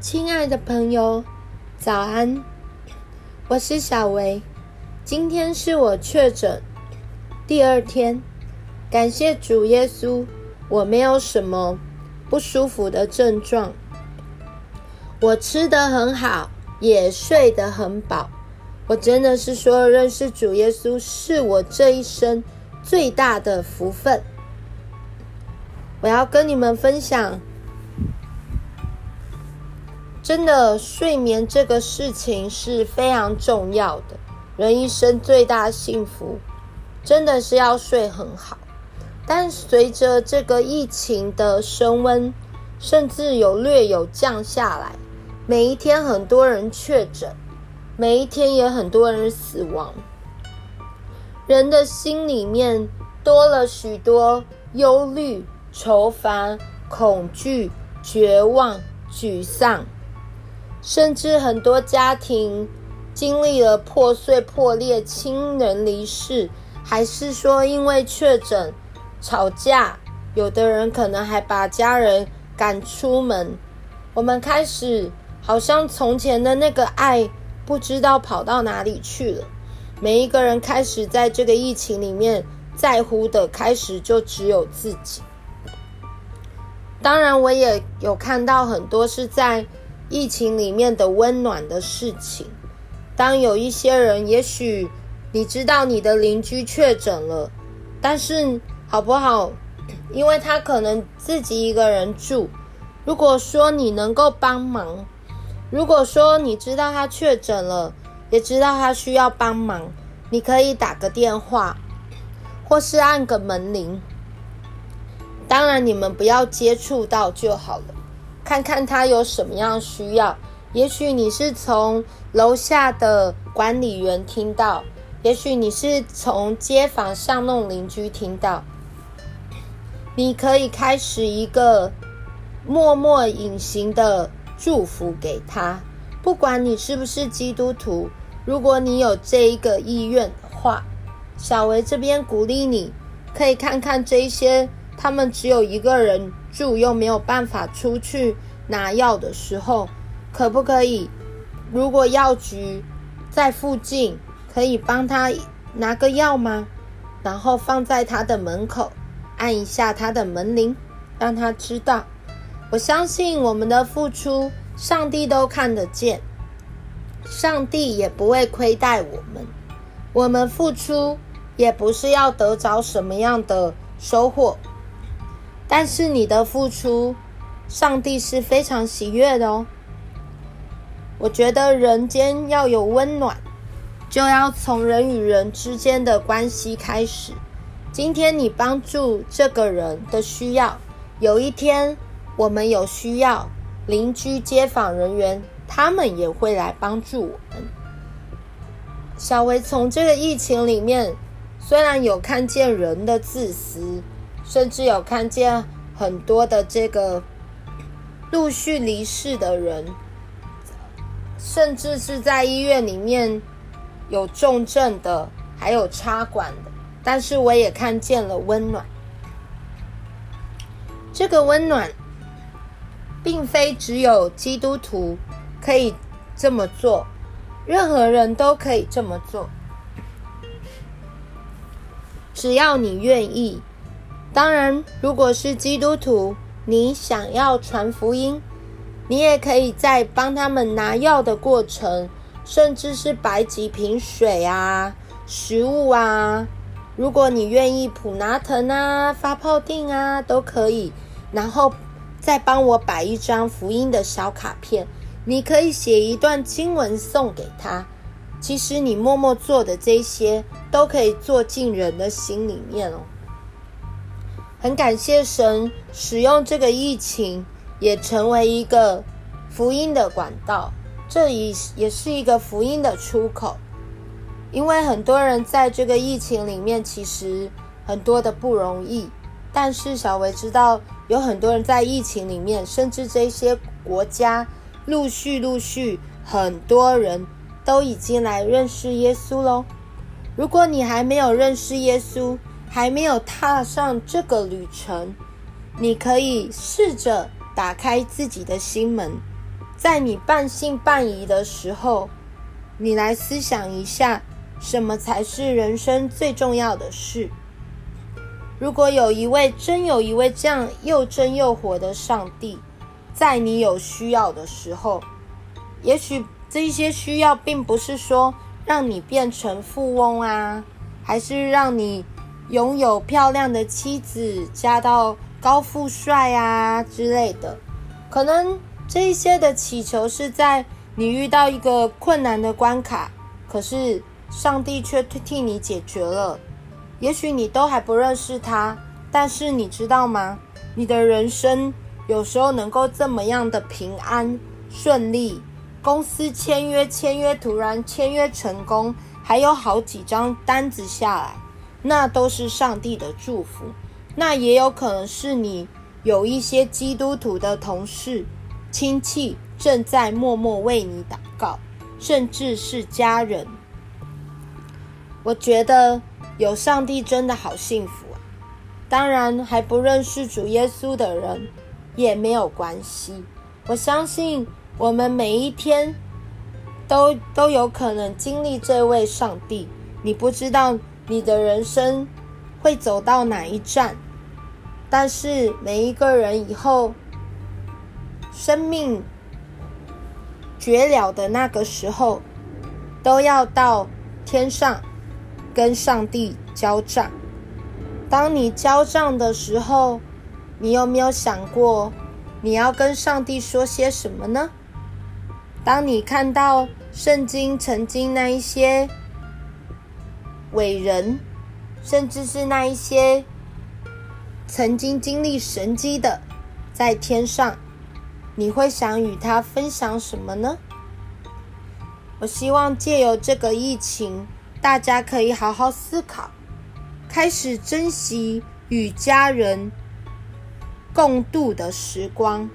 亲爱的朋友，早安！我是小维。今天是我确诊第二天，感谢主耶稣，我没有什么不舒服的症状。我吃得很好，也睡得很饱。我真的是说，认识主耶稣是我这一生最大的福分。我要跟你们分享。真的，睡眠这个事情是非常重要的。人一生最大幸福，真的是要睡很好。但随着这个疫情的升温，甚至有略有降下来，每一天很多人确诊，每一天也很多人死亡，人的心里面多了许多忧虑、愁烦、恐惧、绝望、沮丧。甚至很多家庭经历了破碎、破裂，亲人离世，还是说因为确诊吵架，有的人可能还把家人赶出门。我们开始好像从前的那个爱，不知道跑到哪里去了。每一个人开始在这个疫情里面在乎的，开始就只有自己。当然，我也有看到很多是在。疫情里面的温暖的事情，当有一些人，也许你知道你的邻居确诊了，但是好不好？因为他可能自己一个人住。如果说你能够帮忙，如果说你知道他确诊了，也知道他需要帮忙，你可以打个电话，或是按个门铃。当然，你们不要接触到就好了。看看他有什么样需要，也许你是从楼下的管理员听到，也许你是从街坊巷弄邻居听到，你可以开始一个默默隐形的祝福给他。不管你是不是基督徒，如果你有这一个意愿的话，小维这边鼓励你，可以看看这些。他们只有一个人住，又没有办法出去拿药的时候，可不可以？如果药局在附近，可以帮他拿个药吗？然后放在他的门口，按一下他的门铃，让他知道。我相信我们的付出，上帝都看得见，上帝也不会亏待我们。我们付出也不是要得着什么样的收获。但是你的付出，上帝是非常喜悦的哦。我觉得人间要有温暖，就要从人与人之间的关系开始。今天你帮助这个人的需要，有一天我们有需要，邻居、街坊人员他们也会来帮助我们。小维从这个疫情里面，虽然有看见人的自私。甚至有看见很多的这个陆续离世的人，甚至是在医院里面有重症的，还有插管的。但是我也看见了温暖。这个温暖，并非只有基督徒可以这么做，任何人都可以这么做，只要你愿意。当然，如果是基督徒，你想要传福音，你也可以在帮他们拿药的过程，甚至是摆几瓶水啊、食物啊。如果你愿意普拿疼啊、发泡定啊，都可以。然后再帮我摆一张福音的小卡片，你可以写一段经文送给他。其实你默默做的这些，都可以做进人的心里面哦。很感谢神使用这个疫情，也成为一个福音的管道，这也也是一个福音的出口。因为很多人在这个疫情里面，其实很多的不容易。但是小维知道，有很多人在疫情里面，甚至这些国家陆续陆续，很多人都已经来认识耶稣喽。如果你还没有认识耶稣，还没有踏上这个旅程，你可以试着打开自己的心门，在你半信半疑的时候，你来思想一下，什么才是人生最重要的事？如果有一位真有一位这样又真又活的上帝，在你有需要的时候，也许这些需要并不是说让你变成富翁啊，还是让你拥有漂亮的妻子，嫁到高富帅啊之类的。可能这一些的祈求是在你遇到一个困难的关卡，可是上帝却替你解决了。也许你都还不认识他，但是你知道吗？你的人生有时候能够这么样的平安顺利，公司签约签约突然签约成功，还有好几张单子下来，那都是上帝的祝福。那也有可能是你有一些基督徒的同事、亲戚正在默默为你祷告，甚至是家人。我觉得。有上帝真的好幸福啊！当然，还不认识主耶稣的人也没有关系。我相信我们每一天都都有可能经历这位上帝。你不知道你的人生会走到哪一站，但是每一个人以后生命绝了的那个时候，都要到天上。跟上帝交账。当你交账的时候，你有没有想过你要跟上帝说些什么呢？当你看到圣经曾经那一些伟人，甚至是那一些曾经经历神迹的，在天上，你会想与他分享什么呢？我希望借由这个疫情。大家可以好好思考，开始珍惜与家人共度的时光，